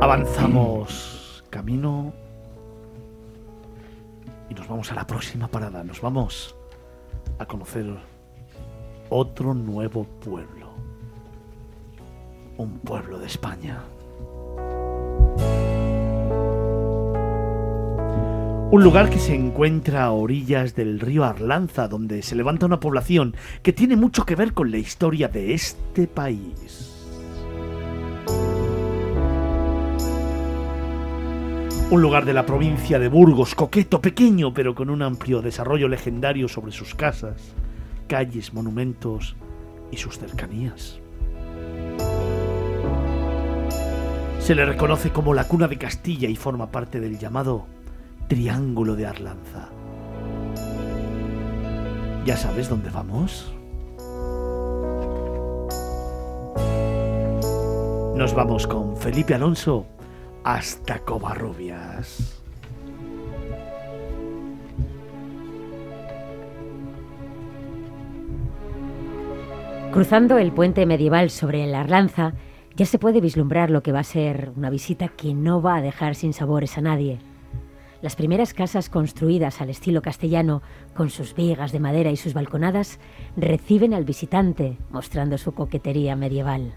Avanzamos camino y nos vamos a la próxima parada. Nos vamos a conocer otro nuevo pueblo. Un pueblo de España. Un lugar que se encuentra a orillas del río Arlanza, donde se levanta una población que tiene mucho que ver con la historia de este país. Un lugar de la provincia de Burgos, coqueto, pequeño, pero con un amplio desarrollo legendario sobre sus casas, calles, monumentos y sus cercanías. Se le reconoce como la cuna de Castilla y forma parte del llamado Triángulo de Arlanza. ¿Ya sabes dónde vamos? Nos vamos con Felipe Alonso hasta Covarrubias. Cruzando el puente medieval sobre la Arlanza, ya se puede vislumbrar lo que va a ser una visita que no va a dejar sin sabores a nadie. Las primeras casas construidas al estilo castellano, con sus vigas de madera y sus balconadas, reciben al visitante, mostrando su coquetería medieval.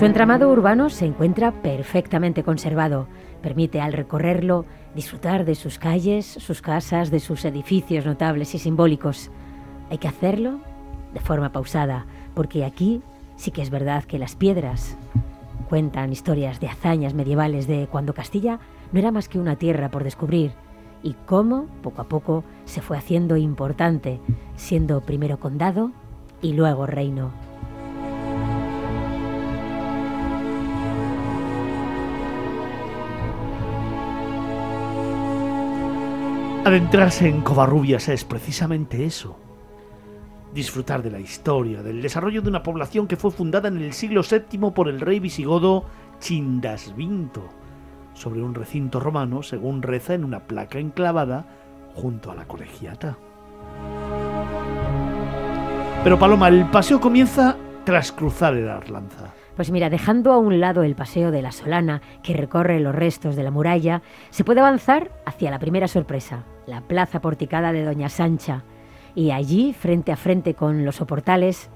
Su entramado urbano se encuentra perfectamente conservado. Permite al recorrerlo disfrutar de sus calles, sus casas, de sus edificios notables y simbólicos. Hay que hacerlo de forma pausada, porque aquí sí que es verdad que las piedras cuentan historias de hazañas medievales de cuando Castilla no era más que una tierra por descubrir y cómo poco a poco se fue haciendo importante, siendo primero condado y luego reino. Adentrarse en Covarrubias es precisamente eso. Disfrutar de la historia, del desarrollo de una población que fue fundada en el siglo VII por el rey visigodo Chindasvinto, sobre un recinto romano, según reza en una placa enclavada junto a la colegiata. Pero Paloma, el paseo comienza tras cruzar el Arlanza. Pues mira, dejando a un lado el paseo de la Solana, que recorre los restos de la muralla, se puede avanzar hacia la primera sorpresa, la plaza porticada de Doña Sancha. Y allí, frente a frente con los soportales,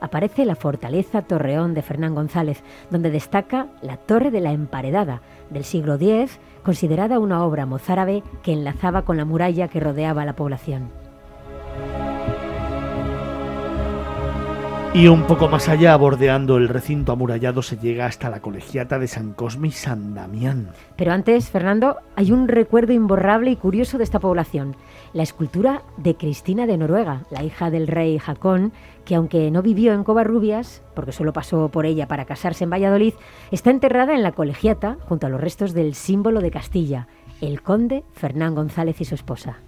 aparece la fortaleza Torreón de Fernán González, donde destaca la Torre de la Emparedada del siglo X, considerada una obra mozárabe que enlazaba con la muralla que rodeaba la población. Y un poco más allá, bordeando el recinto amurallado, se llega hasta la colegiata de San Cosme y San Damián. Pero antes, Fernando, hay un recuerdo imborrable y curioso de esta población. La escultura de Cristina de Noruega, la hija del rey Jacón, que aunque no vivió en Covarrubias, porque solo pasó por ella para casarse en Valladolid, está enterrada en la colegiata junto a los restos del símbolo de Castilla, el conde Fernán González y su esposa.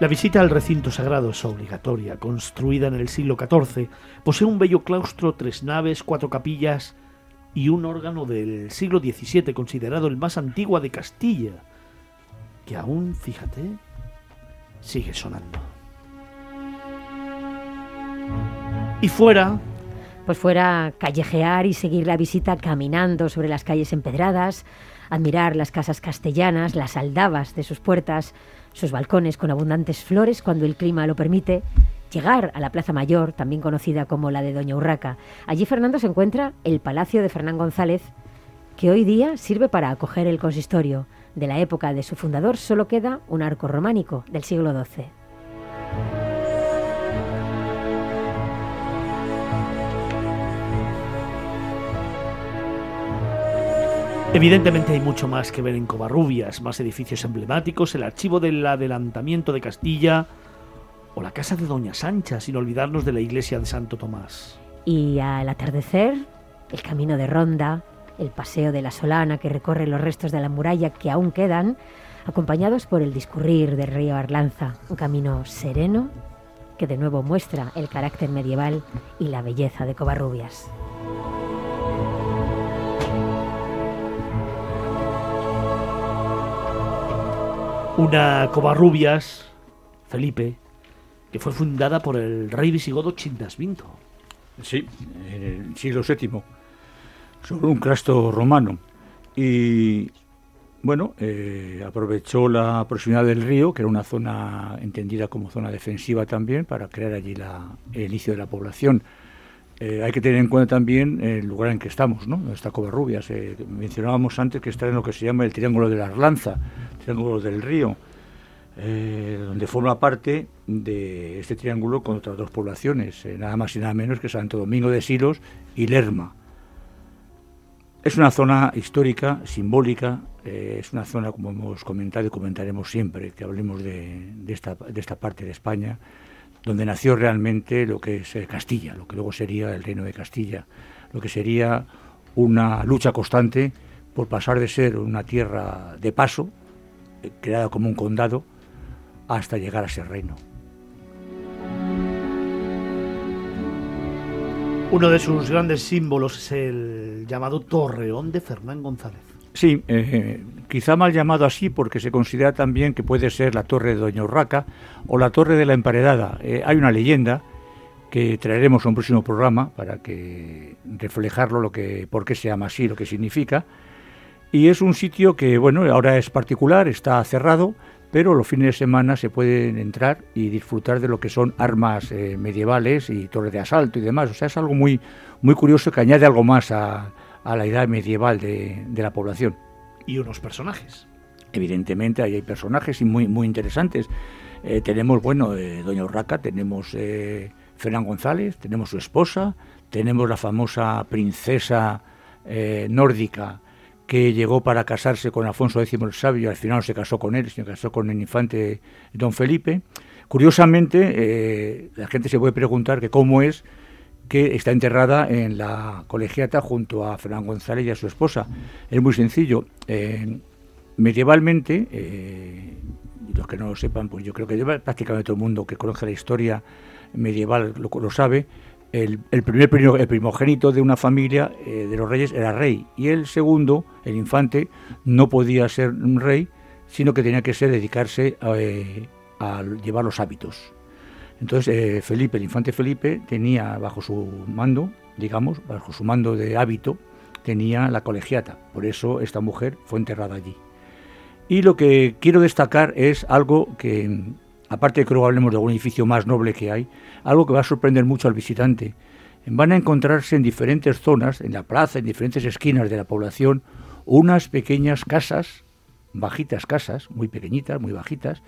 La visita al recinto sagrado es obligatoria, construida en el siglo XIV. Posee un bello claustro, tres naves, cuatro capillas y un órgano del siglo XVII, considerado el más antiguo de Castilla, que aún, fíjate, sigue sonando. Y fuera, pues fuera callejear y seguir la visita caminando sobre las calles empedradas, admirar las casas castellanas, las aldabas de sus puertas, sus balcones con abundantes flores cuando el clima lo permite, llegar a la Plaza Mayor, también conocida como la de Doña Urraca. Allí Fernando se encuentra el Palacio de Fernán González, que hoy día sirve para acoger el consistorio. De la época de su fundador solo queda un arco románico del siglo XII. Evidentemente hay mucho más que ver en Covarrubias, más edificios emblemáticos, el archivo del adelantamiento de Castilla o la casa de Doña Sancha, sin olvidarnos de la iglesia de Santo Tomás. Y al atardecer, el camino de Ronda, el paseo de la Solana que recorre los restos de la muralla que aún quedan, acompañados por el discurrir del río Arlanza, un camino sereno que de nuevo muestra el carácter medieval y la belleza de Covarrubias. Una Covarrubias Felipe, que fue fundada por el rey visigodo Chindasvinto. Sí, en el siglo VII, sobre un claustro romano. Y bueno, eh, aprovechó la proximidad del río, que era una zona entendida como zona defensiva también, para crear allí la, el inicio de la población. Eh, hay que tener en cuenta también el lugar en que estamos, ¿no? Está Covarrubias. Eh, mencionábamos antes que está en lo que se llama el Triángulo de la Arlanza, Triángulo del Río, eh, donde forma parte de este triángulo con otras dos poblaciones, nada más y nada menos que Santo Domingo de Silos y Lerma. Es una zona histórica, simbólica, es una zona, como hemos comentado y comentaremos siempre, que hablemos de, esta, de esta parte de España, donde nació realmente lo que es eh, Castilla, lo que luego sería el reino de Castilla, lo que sería una lucha constante por pasar de ser una tierra de paso, eh, creada como un condado, hasta llegar a ser reino. Uno de sus grandes símbolos es el llamado Torreón de Fernán González. Sí, eh, quizá mal llamado así porque se considera también que puede ser la torre de Doña Urraca o la torre de la Emparedada. Eh, hay una leyenda que traeremos a un próximo programa para que reflejarlo lo que por qué se llama así, lo que significa. Y es un sitio que bueno, ahora es particular, está cerrado, pero los fines de semana se pueden entrar y disfrutar de lo que son armas eh, medievales y torres de asalto y demás. O sea, es algo muy muy curioso que añade algo más a a la edad medieval de, la población. Y unos personajes. Evidentemente ahí hay personajes y muy, muy interesantes. Eh, tenemos, bueno, eh, Doña Urraca, tenemos Fernán González, tenemos su esposa, tenemos la famosa princesa nórdica que llegó para casarse con Alfonso X el Sabio al final no se casó con él, sino se casó con el infante Don Felipe. Curiosamente, la gente se puede preguntar que cómo es que está enterrada en la colegiata junto a Fernán González y a su esposa. Es muy sencillo. Eh, medievalmente, eh, los que no lo sepan, pues yo creo que prácticamente todo el mundo que conoce la historia medieval lo, sabe, el, primer primogénito de una familia eh, de los reyes era rey y el segundo, el infante, no podía ser un rey, sino que tenía que ser dedicarse a llevar los hábitos. Entonces eh, Felipe, el infante Felipe, tenía bajo su mando, digamos, bajo su mando de hábito, tenía la colegiata. Por eso esta mujer fue enterrada allí. Y lo que quiero destacar es algo que, aparte de que luego hablemos de algún edificio más noble que hay, algo que va a sorprender mucho al visitante. Van a encontrarse en diferentes zonas, en la plaza, en diferentes esquinas de la población, unas pequeñas casas, bajitas casas, muy pequeñitas, muy bajitas,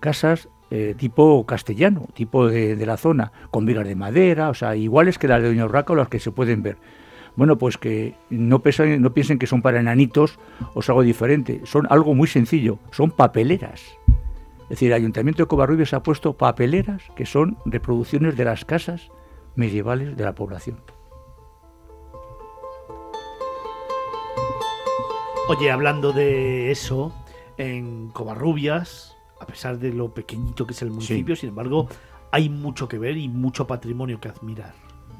casas eh, tipo castellano, tipo de, la zona, con vigas de madera, o sea, iguales que las de Doña Urraca o las que se pueden ver. Bueno, pues que no, pesan, no piensen que son para enanitos o es algo diferente, son algo muy sencillo, son papeleras. Es decir, el Ayuntamiento de Covarrubias ha puesto papeleras que son reproducciones de las casas medievales de la población. Oye, hablando de eso, en Covarrubias, a pesar de lo pequeñito que es el municipio, sin embargo, hay mucho que ver y mucho patrimonio que admirar.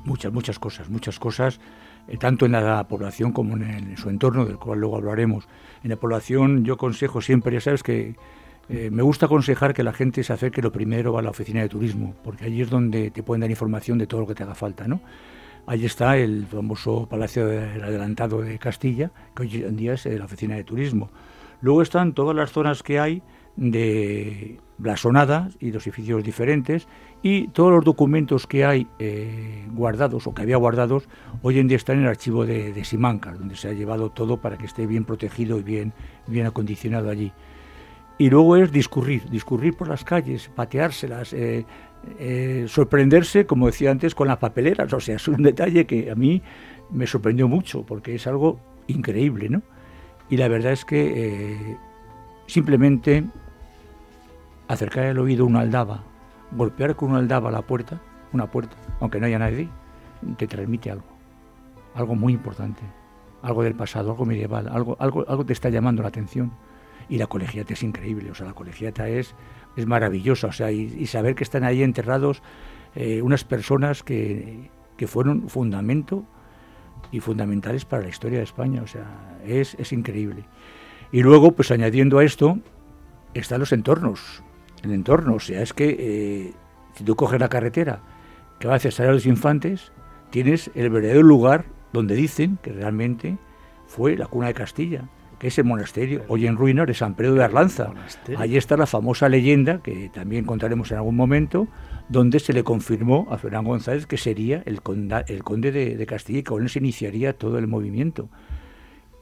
Muchas, muchas cosas, muchas cosas, eh, tanto en la población como en, su entorno, del cual luego hablaremos. En la población yo aconsejo siempre, ya sabes que eh, me gusta aconsejar que la gente se acerque lo primero a la oficina de turismo, porque allí es donde te pueden dar información de todo lo que te haga falta, ¿no? Allí está el famoso Palacio del Adelantado de Castilla, que hoy en día es eh, la oficina de turismo. Luego están todas las zonas que hay de blasonadas y dos edificios diferentes y todos los documentos que hay eh, guardados o que había guardados hoy en día están en el archivo de, de Simancas, donde se ha llevado todo para que esté bien protegido y bien, bien acondicionado allí. Y luego es discurrir, discurrir por las calles, pateárselas, eh, eh, sorprenderse, como decía antes, con las papeleras. O sea, es un detalle que a mí me sorprendió mucho porque es algo increíble, ¿no? Y la verdad es que simplemente acercar el oído a una aldaba, golpear con una aldaba la puerta, una puerta, aunque no haya nadie, te transmite algo, algo muy importante, algo del pasado, algo medieval, algo, algo, algo te está llamando la atención. Y la colegiata es increíble, o sea, la colegiata es, es maravillosa, o sea, y, saber que están ahí enterrados eh, unas personas que, que fueron fundamento y fundamentales para la historia de España, o sea, es, es increíble. Y luego, pues añadiendo a esto, están los entornos, el entorno. O sea, es que eh, si tú coges la carretera que va hacia de los Infantes, tienes el verdadero lugar donde dicen que realmente fue la cuna de Castilla, que es el monasterio, hoy en ruinas de San Pedro de Arlanza. Allí está la famosa leyenda, que también contaremos en algún momento, donde se le confirmó a Fernán González que sería el, el conde de, Castilla y con él se iniciaría todo el movimiento.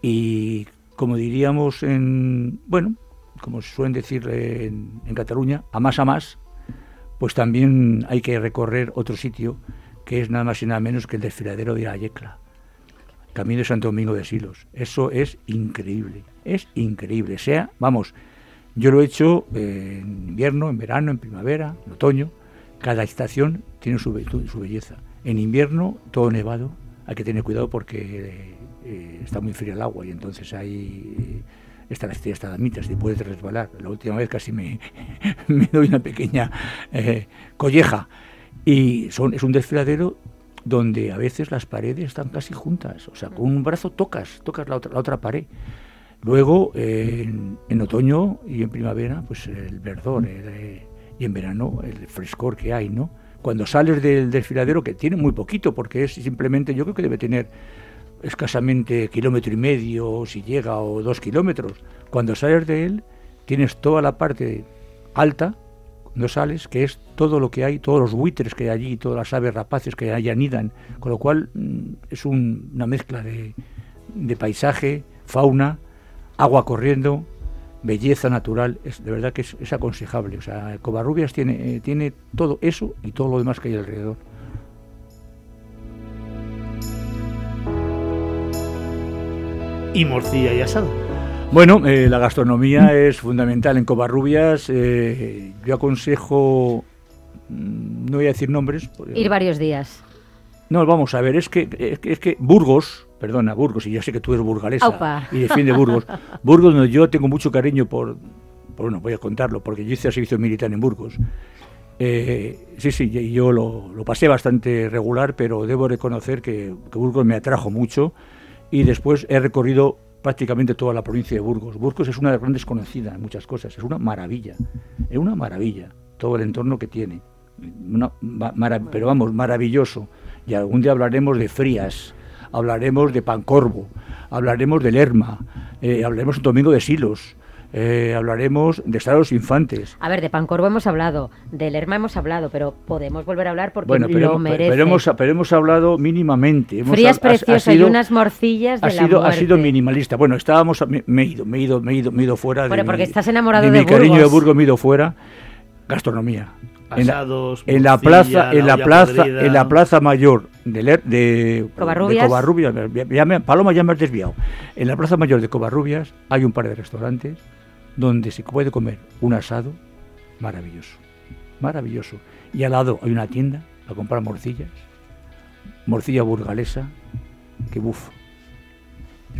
Y como diríamos en, bueno, como suelen decir en, en Cataluña, a más a más, pues también hay que recorrer otro sitio que es nada más y nada menos que el desfiladero de Ayecla, camino de Santo Domingo de Silos. Eso es increíble, es increíble. Sea, vamos, yo lo he hecho en invierno, en verano, en primavera, en otoño. Cada estación tiene su, su belleza. En invierno, todo nevado, hay que tener cuidado porque eh, está muy frío el agua y entonces hay está la estrella damitas y puedes resbalar. La última vez casi me, me doy una pequeña eh, colleja. Y son, es un desfiladero donde a veces las paredes están casi juntas. O sea, con un brazo tocas, tocas la otra, la otra pared. Luego, en, otoño y en primavera, pues el verdor. Eh, y en verano, el frescor que hay, ¿no? Cuando sales del desfiladero, que tiene muy poquito, porque es simplemente, yo creo que debe tener escasamente kilómetro y medio, si llega, o dos kilómetros. Cuando sales de él, tienes toda la parte alta, no sales, que es todo lo que hay, todos los buitres que hay allí, todas las aves rapaces que allí anidan, con lo cual mm, es una mezcla de, paisaje, fauna, agua corriendo, belleza natural, es, de verdad que es, aconsejable. O sea, Covarrubias tiene, eh, tiene todo eso y todo lo demás que hay alrededor. y morcilla y asado. Bueno, eh, la gastronomía es fundamental en Covarrubias. Eh, yo aconsejo, mm, no voy a decir nombres. Ir varios días. No, vamos a ver, es que, es que, Burgos, perdona, Burgos, y yo sé que tú eres burgalesa y defiende Burgos. Burgos, donde yo tengo mucho cariño por, bueno, voy a contarlo, porque yo hice servicio militar en Burgos. Eh, sí, sí, yo lo, lo, pasé bastante regular, pero debo reconocer que, que Burgos me atrajo mucho y después he recorrido prácticamente toda la provincia de Burgos. Burgos es una de las grandes conocidas en muchas cosas, es una maravilla, es una maravilla todo el entorno que tiene. pero vamos, maravilloso. Y algún día hablaremos de Frías, hablaremos de Pancorvo, hablaremos de Lerma, eh, hablaremos un domingo de Silos, eh, hablaremos de los Infantes. A ver, de Pancorvo hemos hablado, de Lerma hemos hablado, pero podemos volver a hablar porque lo merece. Pero hemos, pero hemos hablado mínimamente. Hemos, Frías preciosas y unas morcillas de ha sido, Ha sido minimalista. Bueno, estábamos, me, he ido, me he ido, me he ido, me he ido fuera. Bueno, porque estás enamorado de, mi cariño de Burgos, me he ido fuera. Gastronomía. en la, en la plaza, en la plaza, en la plaza mayor de, de Covarrubias, Paloma ya me has desviado. En la plaza mayor de Covarrubias hay un par de restaurantes donde se puede comer un asado maravilloso, maravilloso. Y al lado hay una tienda para comprar morcillas, morcilla burgalesa, que buf.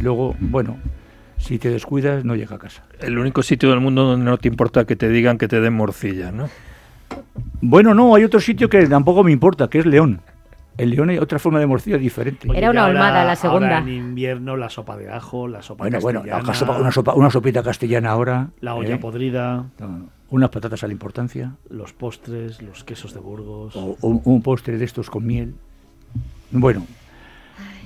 Luego, bueno, si te descuidas no llega a casa. El único sitio del mundo donde no te importa que te digan que te den morcilla, ¿no? Bueno, no, hay otro sitio que tampoco me importa, que es León. El león hay otra forma de morcilla diferente. Era una olmada la segunda. en invierno la sopa de ajo, la sopa bueno, Bueno, una, sopa, una sopita castellana ahora. La olla ¿eh? podrida. unas patatas a la importancia. Los postres, los quesos de Burgos. O, un postre de estos con miel. Bueno.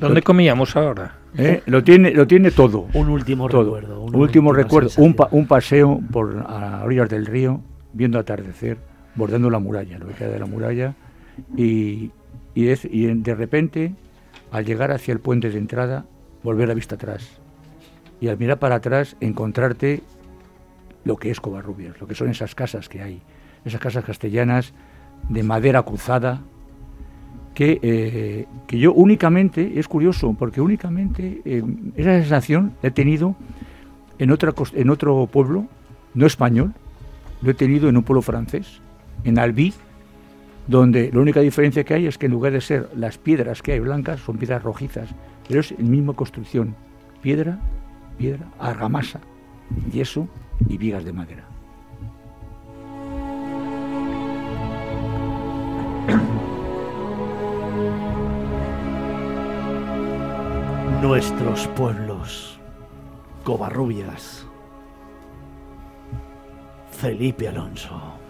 ¿Dónde comíamos ahora? ¿Eh? Lo tiene lo tiene todo. Un último recuerdo. Un último recuerdo. Un, un, paseo por a orillas del río, viendo atardecer, bordando la muralla, lo que queda de la muralla. Y, y, es, y de repente, al llegar hacia el puente de entrada, volver la vista atrás. Y al mirar para atrás, encontrarte lo que es Covarrubias, lo que son esas casas que hay, esas casas castellanas de madera cruzada, que, eh, que yo únicamente, es curioso, porque únicamente eh, esa sensación he tenido en, otra, en otro pueblo, no español, lo he tenido en un pueblo francés, en Albi, donde la única diferencia que hay es que en lugar de ser las piedras que hay blancas, son piedras rojizas, pero es la misma construcción, piedra, piedra, argamasa, yeso y vigas de madera. Nuestros pueblos, Covarrubias, Felipe Alonso.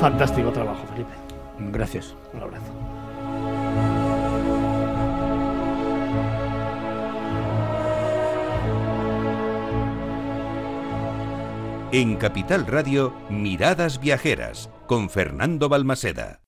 Fantástico trabajo, Felipe. Gracias. Un abrazo. En Capital Radio, Miradas Viajeras, con Fernando Balmaseda.